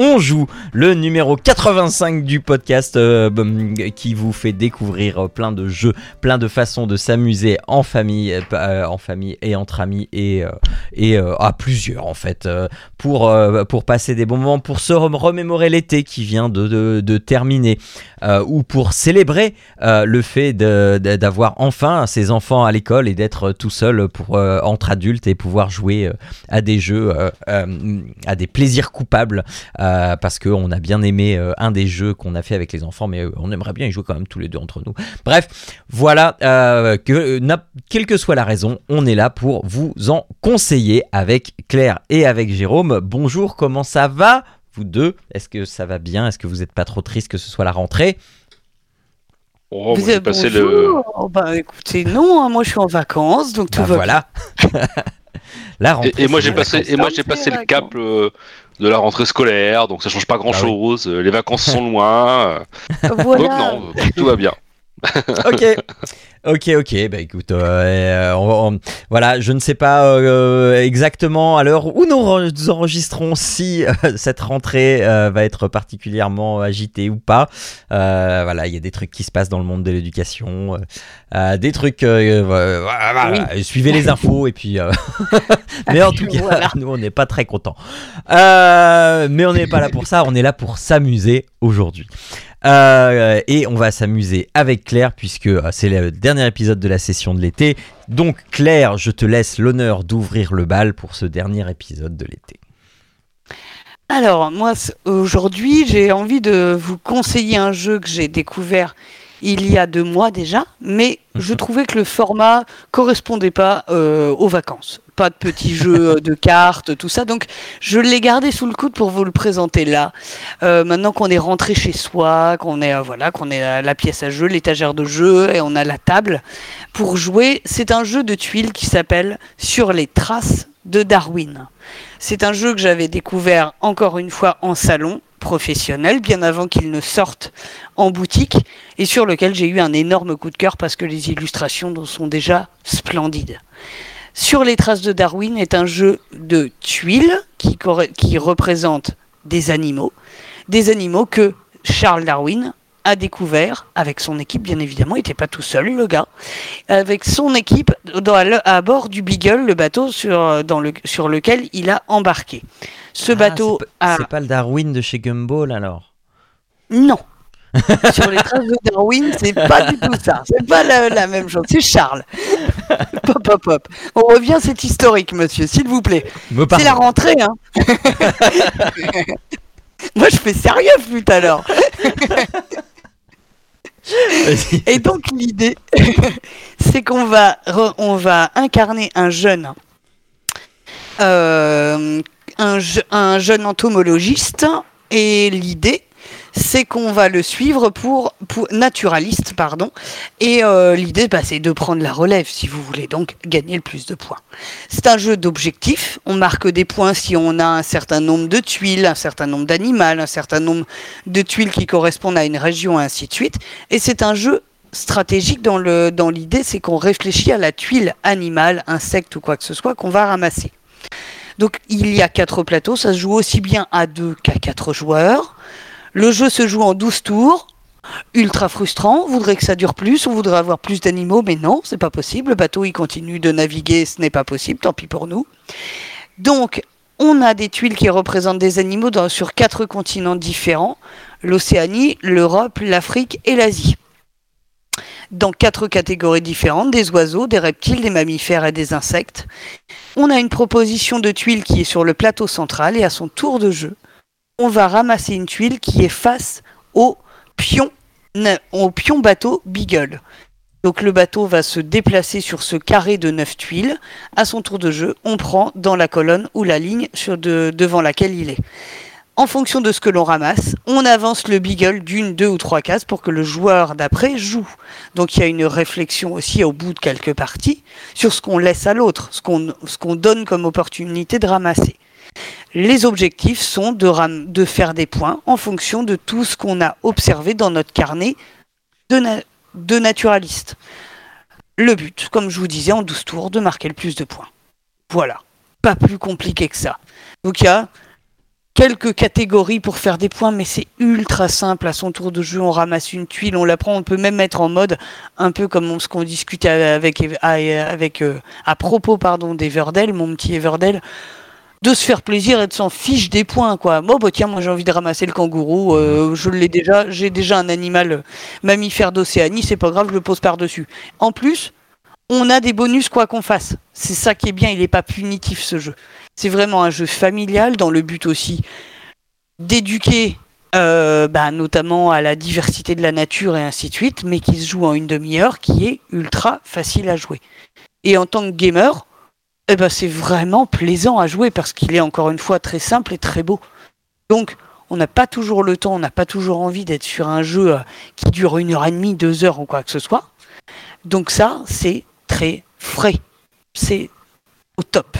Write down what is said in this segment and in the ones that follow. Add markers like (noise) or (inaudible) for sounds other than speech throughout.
on joue le numéro 85 du podcast euh, qui vous fait découvrir euh, plein de jeux, plein de façons de s'amuser en famille, euh, en famille et entre amis et, à plusieurs en fait pour, pour passer des bons moments, pour se remémorer l'été qui vient de, de, terminer ou pour célébrer le fait d'avoir enfin ses enfants à l'école et d'être tout seul pour, entre adultes et pouvoir jouer à des jeux, à des plaisirs coupables. Euh, parce qu'on a bien aimé euh, un des jeux qu'on a fait avec les enfants, mais euh, on aimerait bien y jouer quand même tous les deux entre nous. Bref, voilà, que, quelle que soit la raison, on est là pour vous en conseiller avec Claire et avec Jérôme. Bonjour, comment ça va vous deux? Est-ce que ça va bien? Est-ce que vous n'êtes pas trop triste que ce soit la rentrée? Oh, vous avez passé le. Bah écoutez, non, hein, moi je suis en vacances, donc tout bah, va voilà. (laughs) la rentrée. Et, moi j'ai passé, et moi j'ai passé le cap de la rentrée scolaire, donc ça change pas grand chose. Ah Les vacances sont (laughs) loin. Donc non, tout va bien. Ok, ok, ok. Bah écoute, euh, euh, voilà, je ne sais pas euh, exactement à l'heure où nous enregistrons si cette rentrée va être particulièrement agitée ou pas. voilà, il y a des trucs qui se passent dans le monde de l'éducation, des trucs. Suivez les infos et puis. (laughs) mais en tout cas, nous on n'est pas très contents. mais on n'est pas là pour ça. On est là pour s'amuser aujourd'hui. Euh, et on va s'amuser avec Claire puisque euh, c'est le dernier épisode de la session de l'été. Donc Claire, je te laisse l'honneur d'ouvrir le bal pour ce dernier épisode de l'été. Alors moi aujourd'hui j'ai envie de vous conseiller un jeu que j'ai découvert il y a deux mois déjà, mais je mhm. trouvais que le format correspondait pas euh, aux vacances. Pas de petits (laughs) jeux euh, de cartes, tout ça. Donc, je l'ai gardé sous le coude pour vous le présenter là. Euh, maintenant qu'on est rentré chez soi, qu'on est voilà, qu'on est à la pièce à jeu, l'étagère de jeu et on a la table pour jouer, c'est un jeu de tuiles qui s'appelle Sur les traces de Darwin. C'est un jeu que j'avais découvert encore une fois en salon professionnel, bien avant qu'il ne sorte en boutique, et sur lequel j'ai eu un énorme coup de cœur parce que les illustrations sont déjà splendides. Sur les traces de Darwin est un jeu de tuiles qui, qui représente des animaux, des animaux que Charles Darwin a découvert avec son équipe, bien évidemment, il n'était pas tout seul, le gars, avec son équipe à bord du Beagle, le bateau sur lequel il a embarqué. Ce ah, bateau C'est pas le Darwin de chez Gumball alors Non. (laughs) Sur les traces de Darwin, c'est pas du tout ça. C'est pas la, même chose. C'est Charles. (laughs) pop, pop, pop. On revient, c'est historique, monsieur, s'il vous plaît. C'est la rentrée, hein. (laughs) Moi, je fais sérieux, tout à l'heure. Et donc l'idée, c'est qu'on va, on va incarner un jeune euh, un, jeune entomologiste et l'idée c'est qu'on va le suivre pour, naturaliste pardon et euh, l'idée bah, c'est de prendre la relève si vous voulez donc gagner le plus de points c'est un jeu d'objectifs on marque des points si on a un certain nombre de tuiles un certain nombre d'animaux un certain nombre de tuiles qui correspondent à une région ainsi de suite et c'est un jeu stratégique dans le dans l'idée c'est qu'on réfléchit à la tuile animale insecte ou quoi que ce soit qu'on va ramasser donc il y a quatre plateaux, ça se joue aussi bien à deux qu'à quatre joueurs. Le jeu se joue en 12 tours. Ultra frustrant, on voudrait que ça dure plus, on voudrait avoir plus d'animaux, mais non, c'est pas possible. Le bateau il continue de naviguer, ce n'est pas possible, tant pis pour nous. Donc on a des tuiles qui représentent des animaux sur quatre continents différents l'Océanie, l'Europe, l'Afrique et l'Asie dans quatre catégories différentes, des oiseaux, des reptiles, des mammifères et des insectes. On a une proposition de tuile qui est sur le plateau central et à son tour de jeu, on va ramasser une tuile qui est face au pion, au pion bateau Beagle. Donc le bateau va se déplacer sur ce carré de neuf tuiles. À son tour de jeu, on prend dans la colonne ou la ligne devant laquelle il est. en fonction de ce que l'on ramasse, on avance le beagle d'une, deux ou trois cases pour que le joueur d'après joue. Donc il y a une réflexion aussi au bout de quelques parties sur ce qu'on laisse à l'autre, ce qu'on donne comme opportunité de ramasser. Les objectifs sont de, faire des points en fonction de tout ce qu'on a observé dans notre carnet de, de naturaliste. Le but, comme je vous disais en 12 tours, de marquer le plus de points. Voilà. Pas plus compliqué que ça. Donc il y a quelques catégories pour faire des points, mais c'est ultra simple. À son tour de jeu, on ramasse une tuile, on la prend, on peut même mettre en mode un peu comme ce qu'on discutait avec, avec, euh, à propos pardon d'Everdell, mon petit Everdell de se faire plaisir et de s'en fiche des points quoi. Bon bah tiens moi j'ai envie de ramasser le kangourou, euh, je l'ai déjà, j'ai déjà un animal mammifère d'Océanie, c'est pas grave, je le pose par dessus. En plus, on a des bonus quoi qu'on fasse. C'est ça qui est bien, il est pas punitif ce jeu. C'est vraiment un jeu familial dans le but aussi d'éduquer euh, bah, notamment à la diversité de la nature et ainsi de suite, mais qui se joue en une demi-heure, qui est ultra facile à jouer. Et en tant que gamer, eh ben, c'est vraiment plaisant à jouer parce qu'il est encore une fois très simple et très beau. Donc, on n'a pas toujours le temps, on n'a pas toujours envie d'être sur un jeu euh, qui dure une heure et demie, deux heures ou quoi que ce soit. Donc ça, c'est très frais. C'est au top.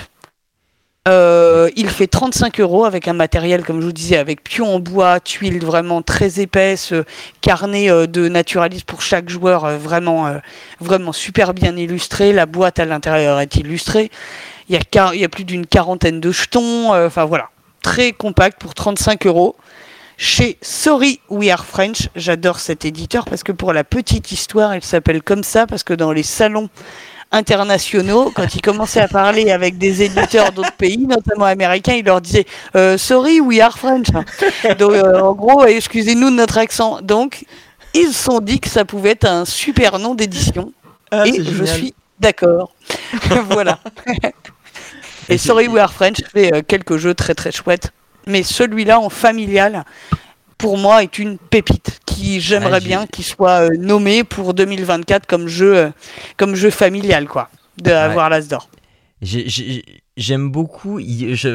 Euh, il fait 35 euros avec un matériel, comme je vous disais, avec pion en bois, tuiles vraiment très épaisses, euh, carnet euh, de naturalisme pour chaque joueur, vraiment, vraiment super bien illustré. La boîte à l'intérieur est illustrée. Il y a, il y a plus d'une quarantaine de jetons. Enfin voilà, très compact pour 35 euros. Chez Sorry We Are French, j'adore cet éditeur parce que pour la petite histoire, il s'appelle comme ça parce que dans les salons internationaux, quand ils commençaient à parler avec des éditeurs d'autres pays, notamment américains, ils leur disaient euh, Sorry, we are French. Donc, euh, en gros, excusez-nous de notre accent. Donc, ils se sont dit que ça pouvait être un super nom d'édition. Ah, et je suis d'accord. (laughs) voilà. (laughs) et Sorry, we are French fait euh, quelques jeux très très chouettes. Mais celui-là en familial, pour moi, est une pépite qui j'aimerais bien qu'il soit euh, nommé pour 2024 comme jeu, euh, comme jeu familial, quoi, d'avoir ouais. l'As d'or. J'aime beaucoup.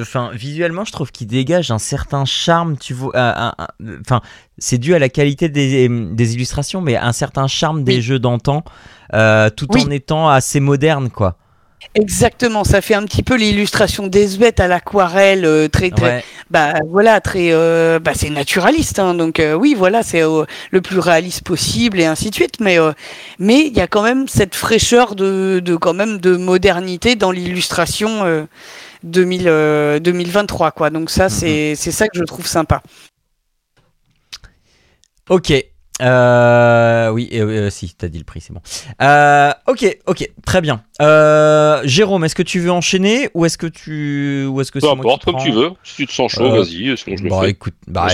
Enfin, visuellement, je trouve qu'il dégage un certain charme. Tu vois, enfin, c'est dû à la qualité des, des, illustrations, mais un certain charme des jeux d'antan, euh, tout en étant assez moderne, quoi. Exactement, ça fait un petit peu l'illustration des bêtes à l'aquarelle, euh, très, très, bah voilà, très, euh, bah c'est naturaliste, hein, donc euh, oui, voilà, c'est le plus réaliste possible et ainsi de suite, mais mais il y a quand même cette fraîcheur de, de quand même de modernité dans l'illustration 2023, quoi. Donc ça, c'est c'est ça que je trouve sympa. Ok, euh, oui, euh, si, t'as dit le prix, c'est bon. Euh, ok, ok, très bien. Euh, Jérôme, est-ce que tu veux enchaîner ou est-ce que tu ou est-ce que peu importe comme tu veux. Si tu te sens chaud, vas-y. Sinon je le bah, fais. écoute, bah,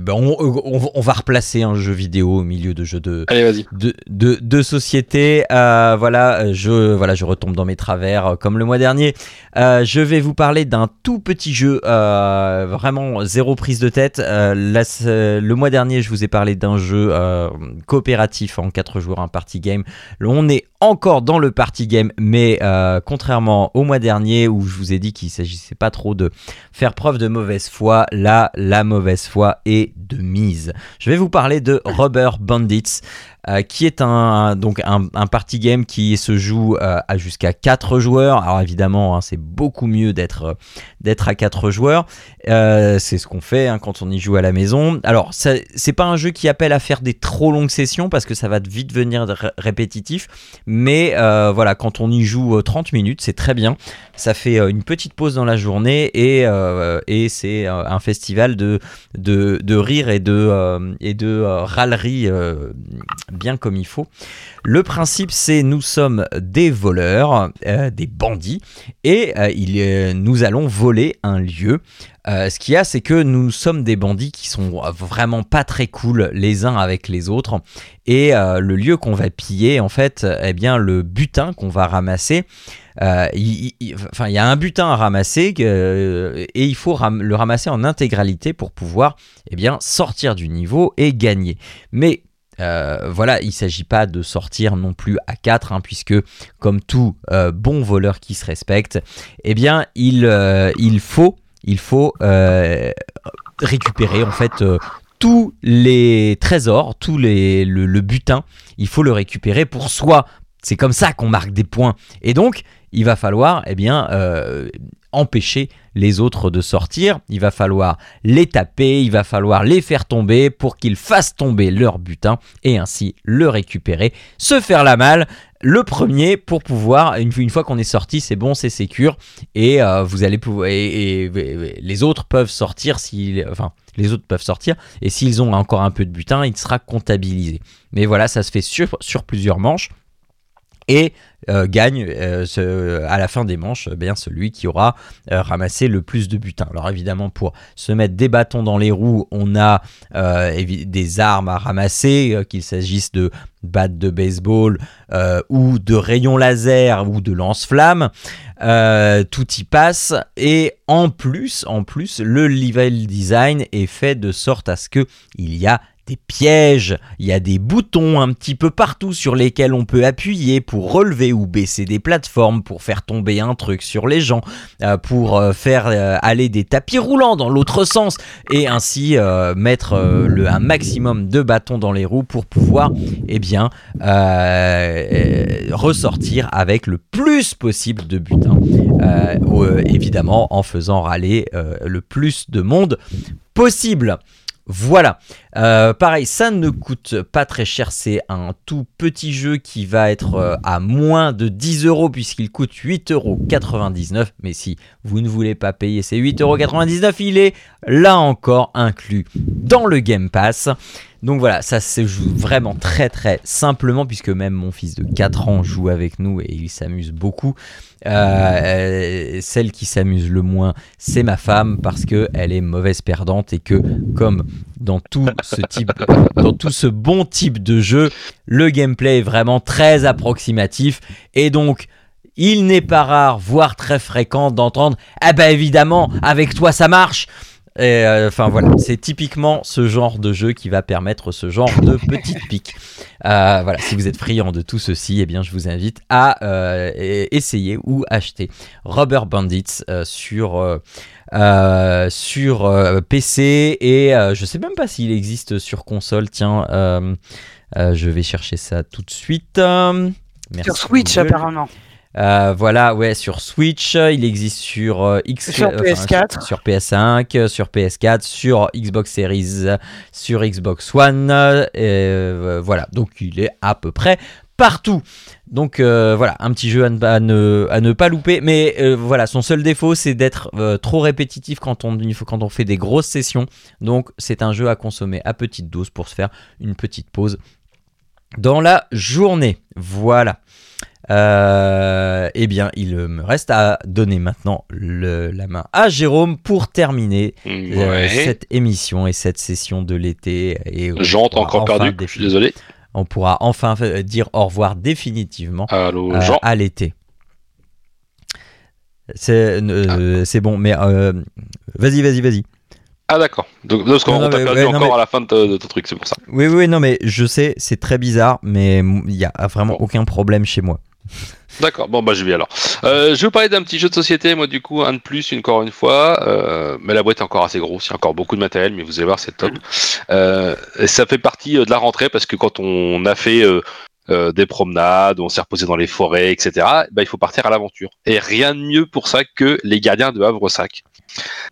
bah on, on, va replacer un jeu vidéo au milieu de jeux de Allez, de, de, de, société. voilà, je voilà, je retombe dans mes travers comme le mois dernier. je vais vous parler d'un tout petit jeu, vraiment zéro prise de tête. le mois dernier, je vous ai parlé d'un jeu euh, coopératif en 4 joueurs, un party game. On est encore dans le party game, mais euh, contrairement au mois dernier où je vous ai dit qu'il s'agissait pas trop de faire preuve de mauvaise foi, là, la mauvaise foi est de mise. Je vais vous parler de (coughs) Rubber Bandits. Euh, qui est un, donc un, party game qui se joue euh, à jusqu'à 4 joueurs. Alors évidemment, hein, c'est beaucoup mieux d'être d'être à 4 joueurs. c'est ce qu'on fait hein, quand on y joue à la maison. Alors, c'est pas un jeu qui appelle à faire des trop longues sessions parce que ça va vite devenir répétitif. Mais euh, voilà, quand on y joue 30 euh, minutes, c'est très bien. Ça fait euh, une petite pause dans la journée et, c'est un festival de, rire et de, râlerie bien comme il faut. Le principe, c'est nous sommes des voleurs, des bandits, et nous allons voler un lieu. Euh, ce qu'il y a, c'est que nous sommes des bandits qui sont vraiment pas très cool les uns avec les autres. Et euh, le lieu qu'on va piller, en fait, eh bien, le butin qu'on va ramasser, euh, enfin, il y a un butin à ramasser et il faut le ramasser en intégralité pour pouvoir eh bien, sortir du niveau et gagner. Mais voilà, il ne s'agit pas de sortir non plus à 4, hein, puisque comme tout bon voleur qui se respecte, eh bien, il, il faut il faut récupérer en fait tous les trésors, tous les le, butin, il faut le récupérer pour soi. C'est comme ça qu'on marque des points. Et donc, il va falloir, eh bien, empêcher les autres de sortir. Il va falloir les taper, il va falloir les faire tomber pour qu'ils fassent tomber leur butin et ainsi le récupérer, se faire la malle. Le premier pour pouvoir, une, fois qu'on est sorti, c'est bon, c'est sécure et euh, vous allez pouvoir et, les autres peuvent sortir si, enfin, les autres peuvent sortir et s'ils ont encore un peu de butin, il sera comptabilisé. Mais voilà, ça se fait sur, sur plusieurs manches et euh, gagne euh, à la fin des manches eh bien celui qui aura euh, ramassé le plus de butins. Alors évidemment pour se mettre des bâtons dans les roues, on a des armes à ramasser, qu'il s'agisse de battes de baseball ou de rayons laser ou de lance-flammes. tout y passe et en plus, en plus, le level design est fait de sorte à ce que il y a des pièges, il y a des boutons un petit peu partout sur lesquels on peut appuyer pour relever ou baisser des plateformes, pour faire tomber un truc sur les gens, euh, pour euh, faire euh, aller des tapis roulants dans l'autre sens et ainsi mettre un maximum de bâtons dans les roues pour pouvoir eh bien ressortir avec le plus possible de butin. évidemment en faisant râler le plus de monde possible. Voilà. Euh, pareil, ça ne coûte pas très cher. C'est un tout petit jeu qui va être euh, à moins de 10 euros puisqu'il coûte 8,99 euros. Mais si vous ne voulez pas payer ces 8,99 euros, il est là encore inclus dans le Game Pass. Donc voilà, ça se joue vraiment très très simplement puisque même mon fils de 4 ans joue avec nous et il s'amuse beaucoup. Euh, celle qui s'amuse le moins, c'est ma femme parce que elle est mauvaise perdante et que comme dans tout ce bon type de jeu, le gameplay est vraiment très approximatif et donc il n'est pas rare, voire très fréquent d'entendre Ah bah évidemment, avec toi ça marche et euh, enfin voilà, c'est typiquement ce genre de jeu qui va permettre ce genre de petite (laughs) pique. Euh, voilà, si vous êtes friand de tout ceci, eh bien je vous invite à euh, essayer ou acheter Rubber Bandits sur sur PC et je sais même pas s'il existe sur console. Tiens, je vais chercher ça tout de suite. Merci sur Switch apparemment. Euh, voilà, ouais, sur Switch, il existe sur euh, X, sur PS4, sur, PS5, sur PS4, sur Xbox Series, sur Xbox One, euh, voilà. Donc il est à peu près partout. Donc voilà, un petit jeu à ne, à ne, pas louper. Mais voilà, son seul défaut, c'est d'être trop répétitif quand on, quand on fait des grosses sessions. Donc c'est un jeu à consommer à petite dose pour se faire une petite pause dans la journée. Voilà. Euh, eh bien, il me reste à donner maintenant la main à Jérôme pour terminer euh, cette émission et cette session de l'été. Jean, encore perdu, je suis désolé. On pourra enfin dire au revoir définitivement euh, à l'été. C'est ah. bon, mais vas-y, vas-y, vas-y. Ah d'accord. Donc parce qu'on t'a perdu encore à la fin de, ton truc, c'est pour ça. Oui, oui, non, mais je sais, c'est très bizarre, mais il n'y a vraiment aucun problème chez moi. D'accord, bon bah je vais alors. Euh, je vais vous parler d'un petit jeu de société, moi du coup, un de plus, encore une fois, euh, mais la boîte est encore assez grosse, il y a encore beaucoup de matériel, mais vous allez voir, c'est top. Euh, ça fait partie de la rentrée parce que quand on a fait des promenades, on s'est reposé dans les forêts, etc., bah, il faut partir à l'aventure. Et rien de mieux pour ça que les gardiens de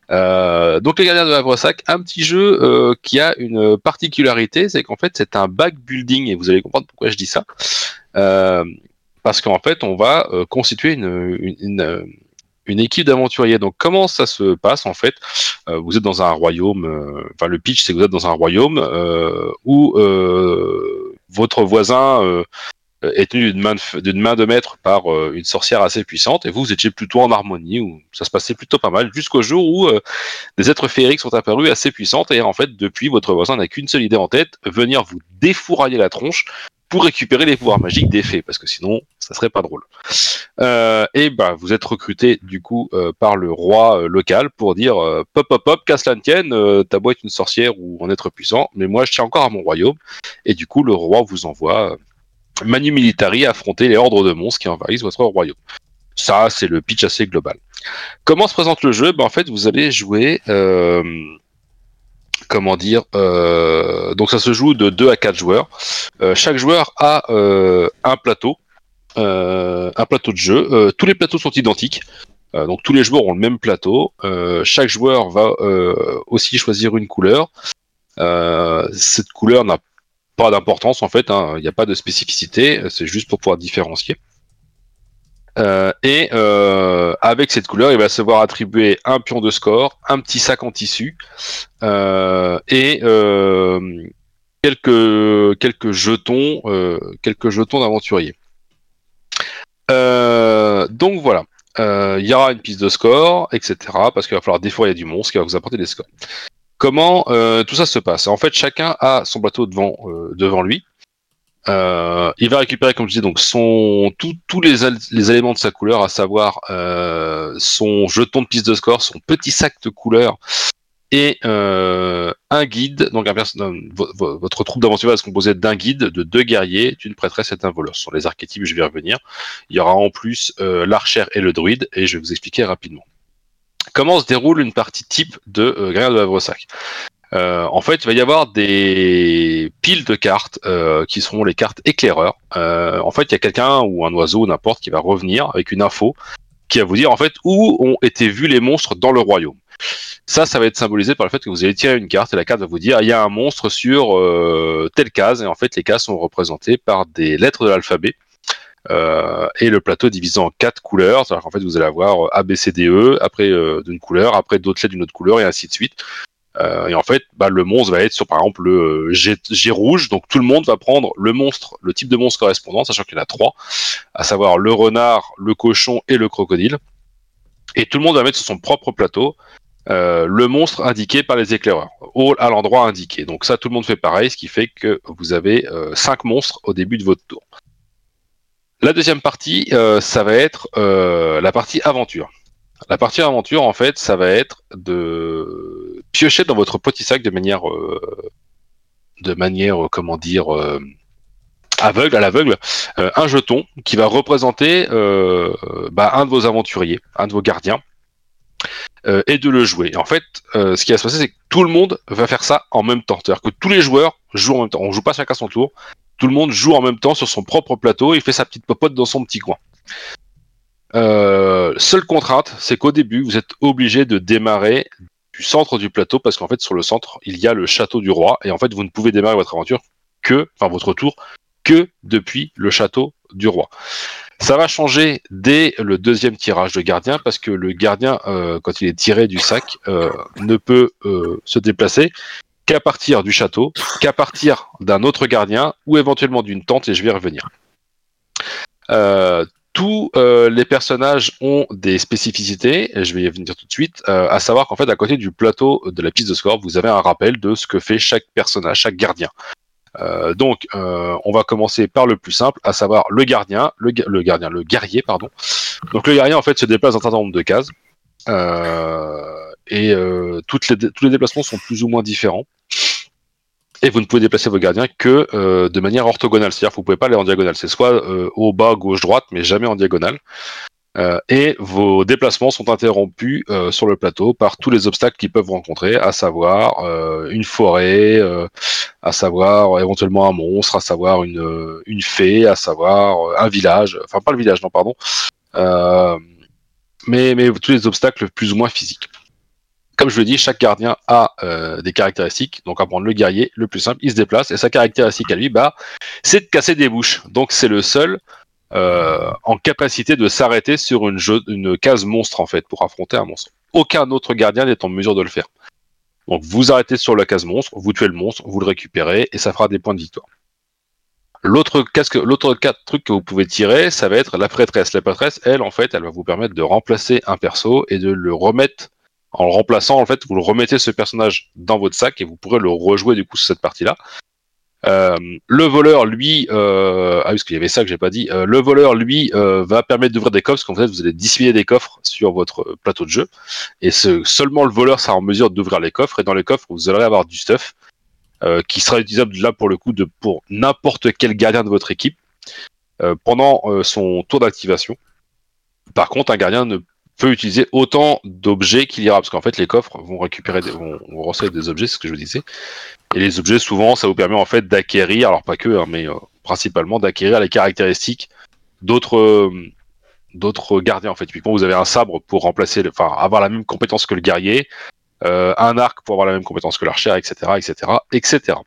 Havresac. donc les gardiens de Havresac, un petit jeu qui a une particularité, c'est qu'en fait c'est un back building, et vous allez comprendre pourquoi je dis ça parce qu'en fait, on va euh, constituer une, euh, équipe d'aventuriers. Donc, comment ça se passe en fait? Euh, Vous êtes dans un royaume. Enfin, le pitch, c'est que vous êtes dans un royaume où votre voisin est tenu d'une main, d'une main de maître par une sorcière assez puissante, et vous, vous étiez plutôt en harmonie, où ça se passait plutôt pas mal, jusqu'au jour où des êtres féeriques sont apparus assez puissantes, et en fait, depuis, votre voisin n'a qu'une seule idée en tête, venir vous défourailler la tronche pour récupérer les pouvoirs magiques des fées, parce que sinon, ça serait pas drôle. Euh, et bah, vous êtes recruté du coup euh, par le roi euh, local pour dire pop pop pop, casse la tienne, ta boîte est une sorcière ou un être puissant, mais moi je tiens encore à mon royaume. Et du coup, le roi vous envoie Manu Militari affronter les ordres de monstres qui envahissent votre royaume. Ça, c'est le pitch assez global. Comment se présente le jeu? Ben, En fait, vous allez jouer. Euh, comment dire euh, Donc, ça se joue de 2 à 4 joueurs. Euh, chaque joueur a un plateau. un plateau de jeu. tous les plateaux sont identiques. donc tous les joueurs ont le même plateau. chaque joueur va aussi choisir une couleur. cette couleur n'a d'importance en fait, hein. il n'y a pas de spécificité, c'est juste pour pouvoir différencier. Euh, et euh, avec cette couleur, il va se voir attribuer un pion de score, un petit sac en tissu euh, et quelques quelques jetons, quelques jetons d'aventurier. donc voilà, il y aura une piste de score, etc. Parce qu'il va falloir a du monstre qui va vous apporter des scores. Comment tout ça se passe En fait, chacun a son plateau devant devant lui. Euh, il va récupérer, comme je disais, tous les, éléments de sa couleur, à savoir euh, son jeton de piste de score, son petit sac de couleur et euh, un guide. Donc votre troupe d'aventure va se composer d'un guide, de deux guerriers, d'une prêtresse et d'un voleur. Ce sont les archétypes, je vais y revenir. Il y aura en plus euh, l'archère et le druide, et je vais vous expliquer rapidement. Comment se déroule une partie type de euh, de Havre-Sac euh, en fait, il va y avoir des piles de cartes euh, qui seront les cartes éclaireurs. Euh, en fait, il y a quelqu'un ou un oiseau, n'importe, qui va revenir avec une info qui va vous dire en fait où ont été vus les monstres dans le royaume. Ça, ça va être symbolisé par le fait que vous allez tirer une carte et la carte va vous dire il y a un monstre sur telle case et en fait les cases sont représentées par des lettres de l'alphabet. Et le plateau divisé en quatre couleurs, c'est-à-dire qu'en fait vous allez avoir A, C, D, E, après d'une couleur, après d'autres lettres d'une autre couleur et ainsi de suite. Euh, et en fait, bah, le monstre va être sur par exemple le G, rouge. Donc tout le monde va prendre le monstre, le type de monstre correspondant, sachant qu'il y en a trois, à savoir le renard, le cochon et le crocodile. Et tout le monde va mettre sur son propre plateau euh, le monstre indiqué par les éclaireurs, au, à l'endroit indiqué. Donc ça, tout le monde fait pareil, ce qui fait que vous avez euh, cinq monstres au début de votre tour. La deuxième partie, euh, ça va être euh, la partie aventure. La partie aventure, en fait, ça va être de piocher dans votre petit sac de manière, euh, de manière, comment dire, aveugle à l'aveugle, un jeton qui va représenter bah, un de vos aventuriers, un de vos gardiens, et de le jouer. En fait, ce qui va se passer, c'est que tout le monde va faire ça en même temps. C'est-à-dire que tous les joueurs jouent en même temps. On joue pas chacun son tour. Tout le monde joue en même temps sur son propre plateau. Et fait sa petite popote dans son petit coin. Euh, seule contrainte, c'est qu'au début, vous êtes obligé de démarrer du centre du plateau parce qu'en fait, sur le centre, il y a le château du roi et en fait, vous ne pouvez démarrer votre aventure que, enfin, votre tour que depuis le château du roi. Ça va changer dès le deuxième tirage de gardien parce que le gardien, euh, quand il est tiré du sac, euh, ne peut se déplacer qu'à partir du château, qu'à partir d'un autre gardien ou éventuellement d'une tente et je vais y revenir. Euh, tous euh, les personnages ont des spécificités, et je vais y venir tout de suite, euh, à savoir qu'en fait, à côté du plateau de la piste de score, vous avez un rappel de ce que fait chaque personnage, chaque gardien. Euh, donc, on va commencer par le plus simple, à savoir le gardien, le, le, gardien, le guerrier, pardon. Donc, le guerrier, en fait, se déplace dans un certain nombre de cases, et les, tous les déplacements sont plus ou moins différents. Et vous ne pouvez déplacer vos gardiens que euh, de manière orthogonale, c'est-à-dire que vous pouvez pas aller en diagonale, c'est soit euh, au bas, gauche, droite, mais jamais en diagonale. Euh, et vos déplacements sont interrompus sur le plateau par tous les obstacles qu'ils peuvent rencontrer, à savoir une forêt, à savoir éventuellement un monstre, à savoir une, une fée, à savoir un village, enfin pas le village, non pardon, mais, mais tous les obstacles plus ou moins physiques. Comme je le dis, chaque gardien a euh, des caractéristiques. Donc, à prendre le guerrier, le plus simple, il se déplace. Et sa caractéristique à lui, bah, c'est de casser des bouches. Donc, c'est le seul euh, en capacité de s'arrêter sur une, case monstre, en fait, pour affronter un monstre. Aucun autre gardien n'est en mesure de le faire. Donc, vous arrêtez sur la case monstre, vous tuez le monstre, vous le récupérez, et ça fera des points de victoire. L'autre l'autre truc que vous pouvez tirer, ça va être la prêtresse. La prêtresse, elle, en fait, elle va vous permettre de remplacer un perso et de le remettre en le remplaçant, en fait, vous le remettez ce personnage dans votre sac et vous pourrez le rejouer du coup sur cette partie-là. Euh, le voleur, lui, euh, ah parce qu'il y avait ça que j'ai pas dit. Euh, le voleur, lui, va permettre d'ouvrir des coffres. Parce qu'en fait, vous allez dissimuler des coffres sur votre plateau de jeu, et ce, seulement le voleur sera en mesure d'ouvrir les coffres. Et dans les coffres, vous allez avoir du stuff qui sera utilisable là pour le coup de pour n'importe quel gardien de votre équipe pendant son tour d'activation. Par contre, un gardien ne peut utiliser autant d'objets qu'il ira, parce qu'en fait les coffres vont récupérer, des, vont, recevoir des objets, c'est ce que je vous disais. Et les objets, souvent, ça vous permet en fait d'acquérir, alors pas que, hein, mais euh, principalement d'acquérir les caractéristiques d'autres euh, d'autres gardiens. En fait, typiquement, vous avez un sabre pour remplacer, enfin, avoir la même compétence que le guerrier, euh, un arc pour avoir la même compétence que l'archer, etc., etc., etc.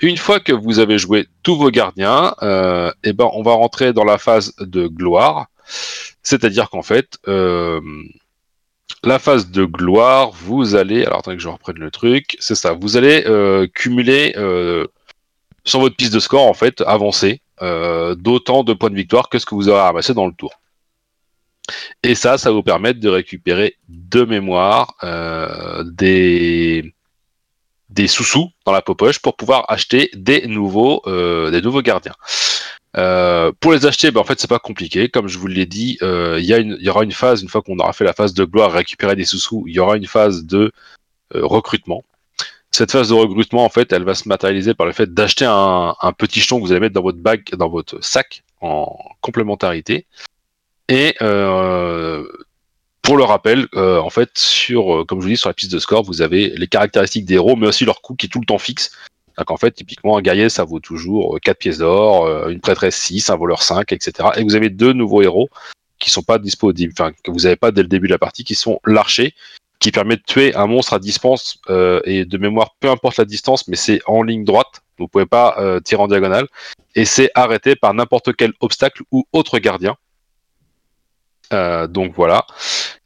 Une fois que vous avez joué tous vos gardiens, euh, eh ben, on va rentrer dans la phase de gloire. C'est-à-dire qu'en fait, euh, la phase de gloire, vous allez. Alors attendez que je reprenne le truc. C'est ça. Vous allez euh, cumuler euh, sur votre piste de score, en fait, avancer d'autant de points de victoire que ce que vous aurez ramassé dans le tour. Et ça, ça vous permettre de récupérer de mémoire des sous-sous dans la poche pour pouvoir acheter des nouveaux gardiens. Euh, pour les acheter, ben, en fait, c'est pas compliqué. Comme je vous l'ai dit, euh, il y, aura une phase, une fois qu'on aura fait la phase de gloire, récupérer des sous-sous, il y aura une phase de euh, recrutement. Cette phase de recrutement, en fait, elle va se matérialiser par le fait d'acheter un, petit jeton que vous allez mettre dans votre bague, dans votre sac en complémentarité. Et pour le rappel, en fait, comme je vous dis, sur la piste de score, vous avez les caractéristiques des héros, mais aussi leur coût qui est tout le temps fixe. En fait, typiquement, un guerrier, ça vaut toujours euh, 4 pièces d'or, euh, une prêtresse 6, un voleur 5, etc. Et vous avez deux nouveaux héros qui sont pas disponibles, enfin, que vous n'avez pas dès le début de la partie, qui sont l'archer, qui permet de tuer un monstre à distance, euh, et de mémoire, peu importe la distance, mais c'est en ligne droite, vous pouvez pas euh, tirer en diagonale, et c'est arrêté par n'importe quel obstacle ou autre gardien. Euh, donc voilà.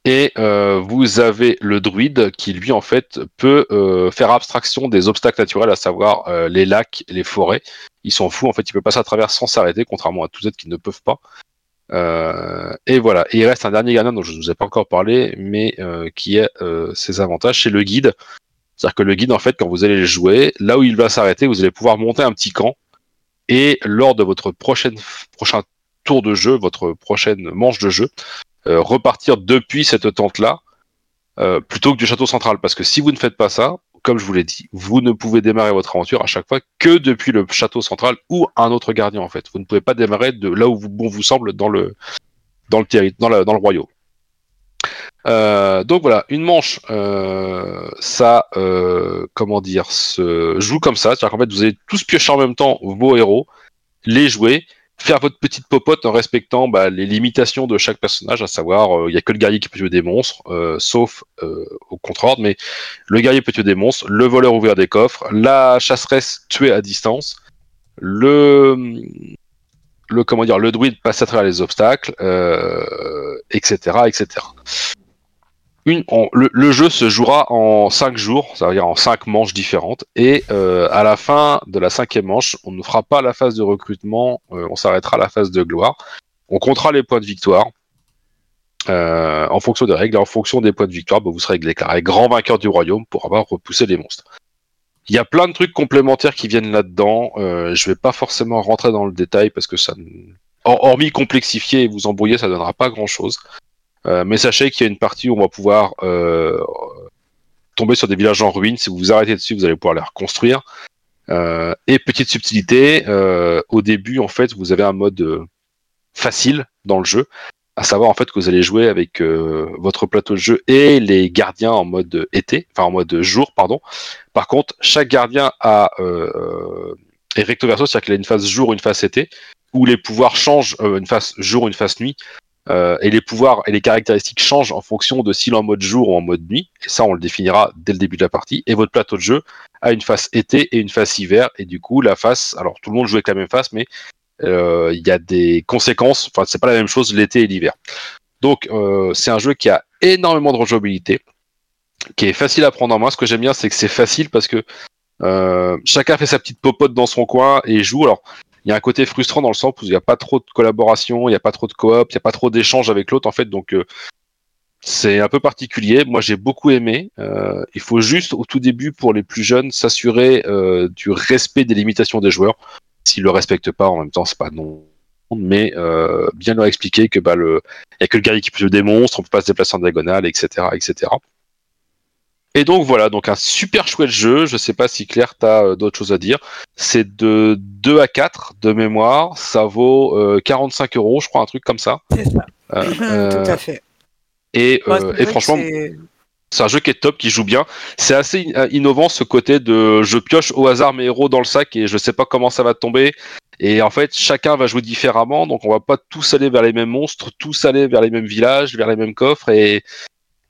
Et euh, vous avez le druide qui lui en fait peut euh, faire abstraction des obstacles naturels, à savoir les lacs, les forêts. Il s'en fout, en fait, il peut passer à travers sans s'arrêter, contrairement à tous les qui ne peuvent pas. Et voilà. Il reste un dernier gardien dont je ne vous ai pas encore parlé, mais qui a euh, ses avantages, c'est le guide. C'est-à-dire que le guide, en fait, quand vous allez le jouer, là où il va s'arrêter, vous allez pouvoir monter un petit camp. Et lors de votre prochaine, prochain tour de jeu, votre prochaine manche de jeu, euh, repartir depuis cette tente-là, euh, plutôt que du château central. Parce que si vous ne faites pas ça, comme je vous l'ai dit, vous ne pouvez démarrer votre aventure à chaque fois que depuis le château central ou un autre gardien en fait. Vous ne pouvez pas démarrer de là où vous, bon vous semble dans le dans le dans, dans le royaume. Euh, donc voilà, une manche, ça, comment dire, se joue comme ça. C'est-à-dire qu'en fait, vous allez tous piocher en même temps vos héros, les jouer, faire votre petite popote en respectant bah, les limitations de chaque personnage, à savoir, euh, il y a que le guerrier qui peut tuer des monstres, euh, sauf euh, au contre-ordre, mais le guerrier peut tuer des monstres, le voleur ouvrir des coffres, la chasseresse tuer à distance, le le comment dire, le druide passe à travers les obstacles, euh, etc., etc. Le, jeu se jouera en 5 jours, c'est-à-dire en 5 manches différentes, et euh, à la fin de la cinquième manche, on ne fera pas la phase de recrutement, euh, on s'arrêtera à la phase de gloire. On comptera les points de victoire euh, en fonction des règles, et en fonction des points de victoire, bah, vous serez déclaré grand vainqueur du royaume pour avoir repoussé les monstres. Il y a plein de trucs complémentaires qui viennent là-dedans. Je vais pas forcément rentrer dans le détail parce que ça, ne- hor- hormis complexifier et vous embrouiller, ça donnera pas grand-chose. Euh, mais sachez qu'il y a une partie où on va pouvoir euh, tomber sur des villages en ruine. Si vous vous arrêtez dessus, vous allez pouvoir les reconstruire. Euh, et petite subtilité, euh, au début, en fait, vous avez un mode euh, facile dans le jeu, à savoir en fait que vous allez jouer avec votre plateau de jeu et les gardiens en mode été, enfin en mode jour, pardon. Par contre, chaque gardien a est recto verso, c'est-à-dire qu'il a une phase jour, une phase été, où les pouvoirs changent, une phase jour, une phase nuit, euh, et les pouvoirs et les caractéristiques changent en fonction de s'il est en mode jour ou en mode nuit. Et ça, on le définira dès le début de la partie. Et votre plateau de jeu a une phase été et une phase hiver. Et du coup, la phase, alors tout le monde joue avec la même phase, mais euh, il y a des conséquences. Enfin, c'est pas la même chose l'été et l'hiver. Donc, euh, c'est un jeu qui a énormément de rejouabilité, qui est facile à prendre en main. Ce que j'aime bien, c'est que c'est facile parce que chacun fait sa petite popote dans son coin et joue. Alors, il y a un côté frustrant dans le sens où il n'y a pas trop de collaboration, il n'y a pas trop de coop, il n'y a pas trop d'échange avec l'autre en fait. Donc euh, c'est un peu particulier. Moi j'ai beaucoup aimé. Euh, il faut juste au tout début pour les plus jeunes s'assurer euh, du respect des limitations des joueurs. S'ils le respectent pas, en même temps c'est pas non. Mais bien leur expliquer que bah le, il y a que le guerrier qui peut tuer des monstres, on peut pas se déplacer en diagonale, etc., etc. Et donc voilà, donc un super chouette jeu. Je sais pas si Claire t'as euh, d'autres choses à dire. C'est de 2 à 4 de mémoire. Ça vaut euh, 45 euros, je crois, un truc comme ça. C'est ça. Euh, (clears throat) Tout à fait. Et, euh, franchement, c'est- un jeu qui est top, qui joue bien. C'est assez in- euh, innovant ce côté de je pioche au hasard mes héros dans le sac et je sais pas comment ça va tomber. Et en fait, chacun va jouer différemment, donc on va pas tous aller vers les mêmes monstres, tous aller vers les mêmes villages, vers les mêmes coffres. Et,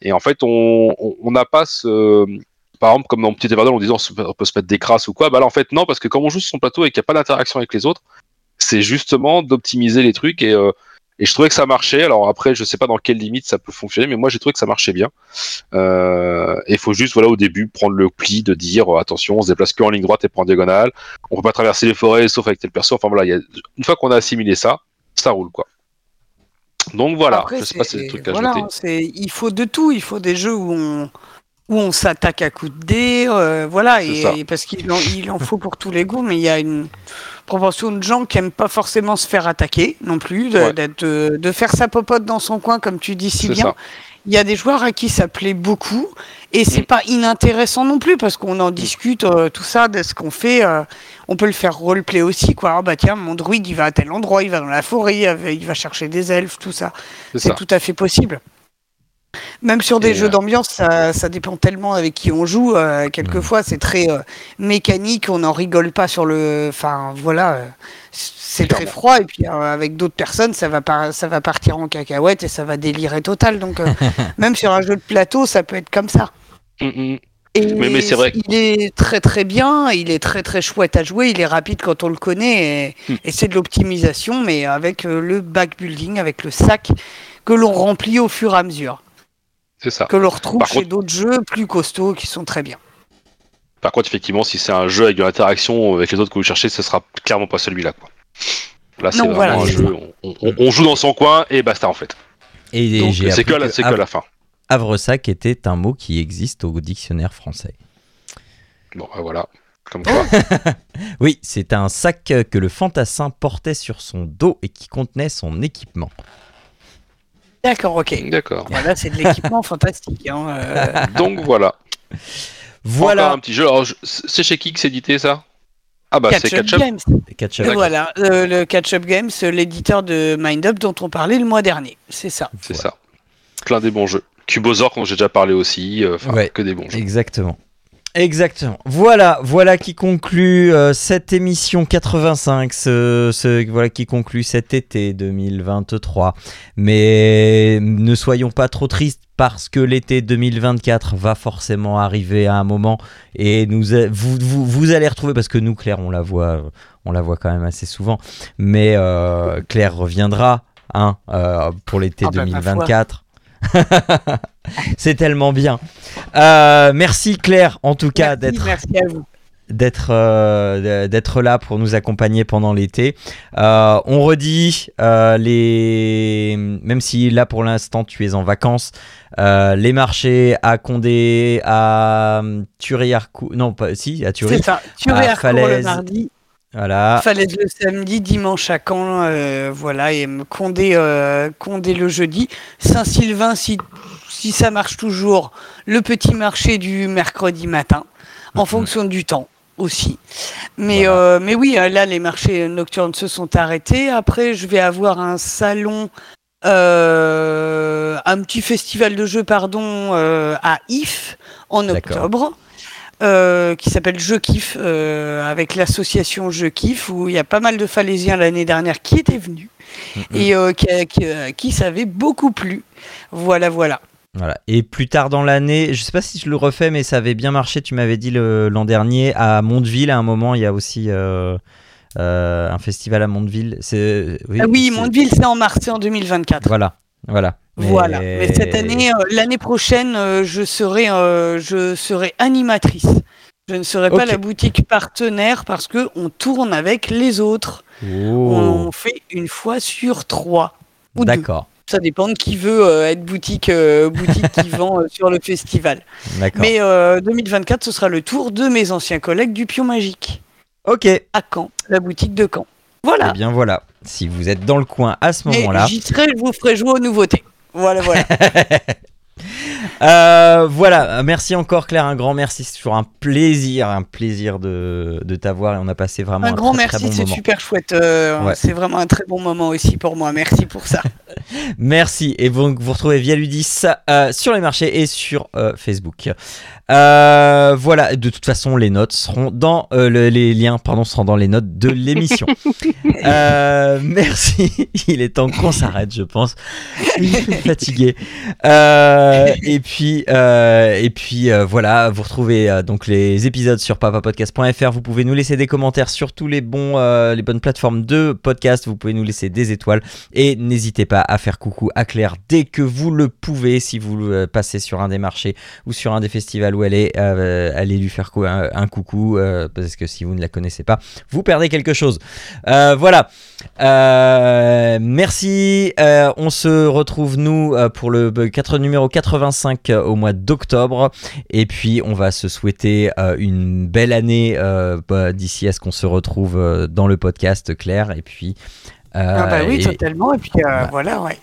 et en fait, on on- on n'a pas ce. Par exemple, comme dans Petit Everdell, en disant on peut se mettre des crasses ou quoi, bah là en fait non, parce que comme on joue sur son plateau et qu'il n'y a pas d'interaction avec les autres, c'est justement d'optimiser les trucs et, euh, et je trouvais que ça marchait. Alors après, je sais pas dans quelle limite ça peut fonctionner, mais moi j'ai trouvé que ça marchait bien. Euh, il faut juste, voilà, au début, prendre le pli de dire euh, attention, on se déplace que en ligne droite et pas en diagonale. On peut pas traverser les forêts sauf avec tel perso. Enfin voilà, il y a... une fois qu'on a assimilé ça, ça roule quoi. Donc voilà, Après, je sais pas si c'est des trucs à voilà, ajouter. c'est- il faut de tout. Il faut des jeux où on, où on s'attaque à coups de dés. euh, voilà, et, parce qu'il en, il en faut pour tous les goûts, mais il y a une proportion de gens qui aiment pas forcément se faire attaquer non plus, de, Ouais. d'être- de, de faire sa popote dans son coin, comme tu dis si bien. ça. Il y a des joueurs à qui ça plaît beaucoup et c'est Mm. pas inintéressant non plus parce qu'on en discute euh, tout ça de ce qu'on fait. euh, on peut le faire roleplay aussi quoi. Ah bah tiens, mon druide il va à tel endroit, il va dans la forêt, il va, chercher des elfes, tout ça. C'est tout à fait possible. Même sur des Et, jeux euh, d'ambiance, ça, ça dépend tellement avec qui on joue. euh, quelquefois, c'est très euh, mécanique, on n'en rigole pas sur le. Enfin, voilà, c'est très froid. Et puis, avec d'autres personnes, ça va, par- ça va partir en cacahuète et ça va délirer total. Donc, (laughs) même sur un jeu de plateau, ça peut être comme ça. Mm, mm. Et Mais- mais c'est vrai. Il est très très bien, il est très très chouette à jouer, il est rapide quand on le connaît et, Hmm. et c'est de l'optimisation, mais avec le backbuilding, avec le sac que l'on remplit au fur et à mesure, C'est ça. que l'on retrouve Par chez contre- d'autres jeux plus costauds qui sont très bien. Par contre, effectivement, si c'est un jeu avec de l'interaction avec les autres que vous cherchez, ce sera clairement pas celui-là. Quoi. Là, c'est Non, vraiment voilà, un c'est jeu. On, on- on joue dans son coin et basta en fait. Et Donc, j'ai c'est que, la- que c'est que Havre- la fin. Havresac était un mot qui existe au dictionnaire français. Bon, bah, voilà. Comme quoi. (laughs) Oui, c'est un sac que le fantassin portait sur son dos et qui contenait son équipement. D'accord, ok. D'accord. Voilà, c'est de l'équipement (laughs) fantastique. hein, euh, Donc voilà. Encore Voilà, un petit jeu. Alors, je- c'est chez qui que c'est édité ça? Ah bah c'est Catch Up. Games. catch Et up. voilà, euh, le Catch Up Games, euh, l'éditeur de Mind Up dont on parlait le mois dernier. C'est ça. C'est ça. Plein des bons jeux. Cubosaur, dont j'ai déjà parlé aussi. euh, Enfin, Ouais. que des bons jeux. Exactement. Exactement. Voilà, voilà qui conclut euh, cette émission 85, ce, ce- voilà qui conclut cet été 2023. Mais ne soyons pas trop tristes parce que l'été 2024 va forcément arriver à un moment et nous vous, vous, vous allez retrouver parce que nous Claire on la voit on la voit quand même assez souvent mais euh, Claire reviendra hein, euh, pour l'été Ah bah. 2024. (laughs) C'est tellement bien. Euh, merci Claire, en tout cas, d'être merci à vous. d'être euh, d'être là pour nous accompagner pendant l'été. Euh, on redit euh, les même si là pour l'instant tu es en vacances, les marchés à Condé, à Thury-Harcourt, non pas si à Thury, C'est ça. Tu à le Falaise. mardi, voilà. Falaise le samedi, dimanche à Caen, euh, voilà, et me Condé, euh, Condé le jeudi. Saint-Sylvain, si, si ça marche toujours, le petit marché du mercredi matin, en Mhm. fonction du temps aussi. Mais, Voilà. euh, mais oui, là, les marchés nocturnes se sont arrêtés. Après, je vais avoir un salon, un petit festival de jeux, pardon, à If en octobre. Euh, qui s'appelle Je kiffe euh, avec l'association Je kiffe où il y a pas mal de Falaisiens l'année dernière qui étaient venus Mhm. et euh, qui, qui, qui savaient beaucoup plu. Voilà, voilà. Voilà. Et plus tard dans l'année, je sais pas si je le refais, mais ça avait bien marché. Tu m'avais dit l'an dernier à Mondeville. À un moment, il y a aussi euh, euh, un festival à Mondeville. C'est Ah oui, Mondeville, c'est en mars, c'est en 2024. Voilà, voilà. Voilà. Mais cette année, euh, l'année prochaine, euh, je serai, euh, je serai animatrice. Je ne serai pas la boutique partenaire parce que on tourne avec les autres. Oh, On fait une fois sur trois. d'accord, Ça dépend de qui veut être boutique, boutique qui (laughs) vend sur le festival. d'accord. Mais euh, 2024, ce sera le tour de mes anciens collègues du Pion Magique Ok. À Caen, la boutique de Caen. Voilà. bien voilà. Si vous êtes dans le coin à ce moment-là, j'y serai, je vous ferai jouer aux nouveautés. Voilà, voilà. (laughs) Euh, voilà, merci encore Claire, un grand merci, c'est toujours un plaisir, un plaisir de, de t'avoir et on a passé vraiment un, un grand très, merci, bon c'est super chouette. euh, Ouais. C'est vraiment un très bon moment aussi pour moi. Merci pour ça. (laughs) Merci. Et vous, vous retrouvez via Ludis euh, sur les marchés et sur Facebook. Voilà. De toute façon, les notes seront dans le- les liens, pardon, seront dans les notes de l'émission. (laughs) Merci. Il est temps qu'on s'arrête, je pense. Je suis (laughs) fatigué. Euh, et puis, euh, et puis euh, voilà. Vous retrouvez euh, donc les épisodes sur papapodcast.fr. Vous pouvez nous laisser des commentaires sur tous les bons, euh, les bonnes plateformes de podcast. Vous pouvez nous laisser des étoiles. Et n'hésitez pas à faire coucou à Claire dès que vous le pouvez. Si vous euh, passez sur un des marchés ou sur un des festivals où elle est, euh, allez lui faire un, un coucou. euh, parce que si vous ne la connaissez pas, vous perdez quelque chose. Euh, voilà. Euh, merci. Euh, on se retrouve, nous, euh, pour le 4 numéro 85 euh, au mois d'octobre. Et puis, on va se souhaiter euh, une belle année euh, bah, d'ici à ce qu'on se retrouve euh, dans le podcast, Claire. Et puis. Ah bah oui, et- totalement. Et puis euh, Bah, voilà, ouais.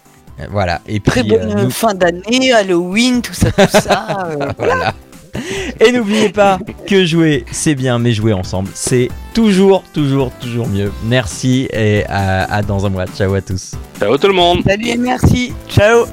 voilà. Et Très puis, bonne euh, nous- fin d'année, Halloween, tout ça, tout ça. (laughs) euh, Voilà. Et n'oubliez pas que jouer, c'est bien, mais jouer ensemble, c'est toujours, toujours, toujours mieux. Merci et à, à dans un mois. Ciao à tous. Ciao tout le monde Salut et merci. Ciao.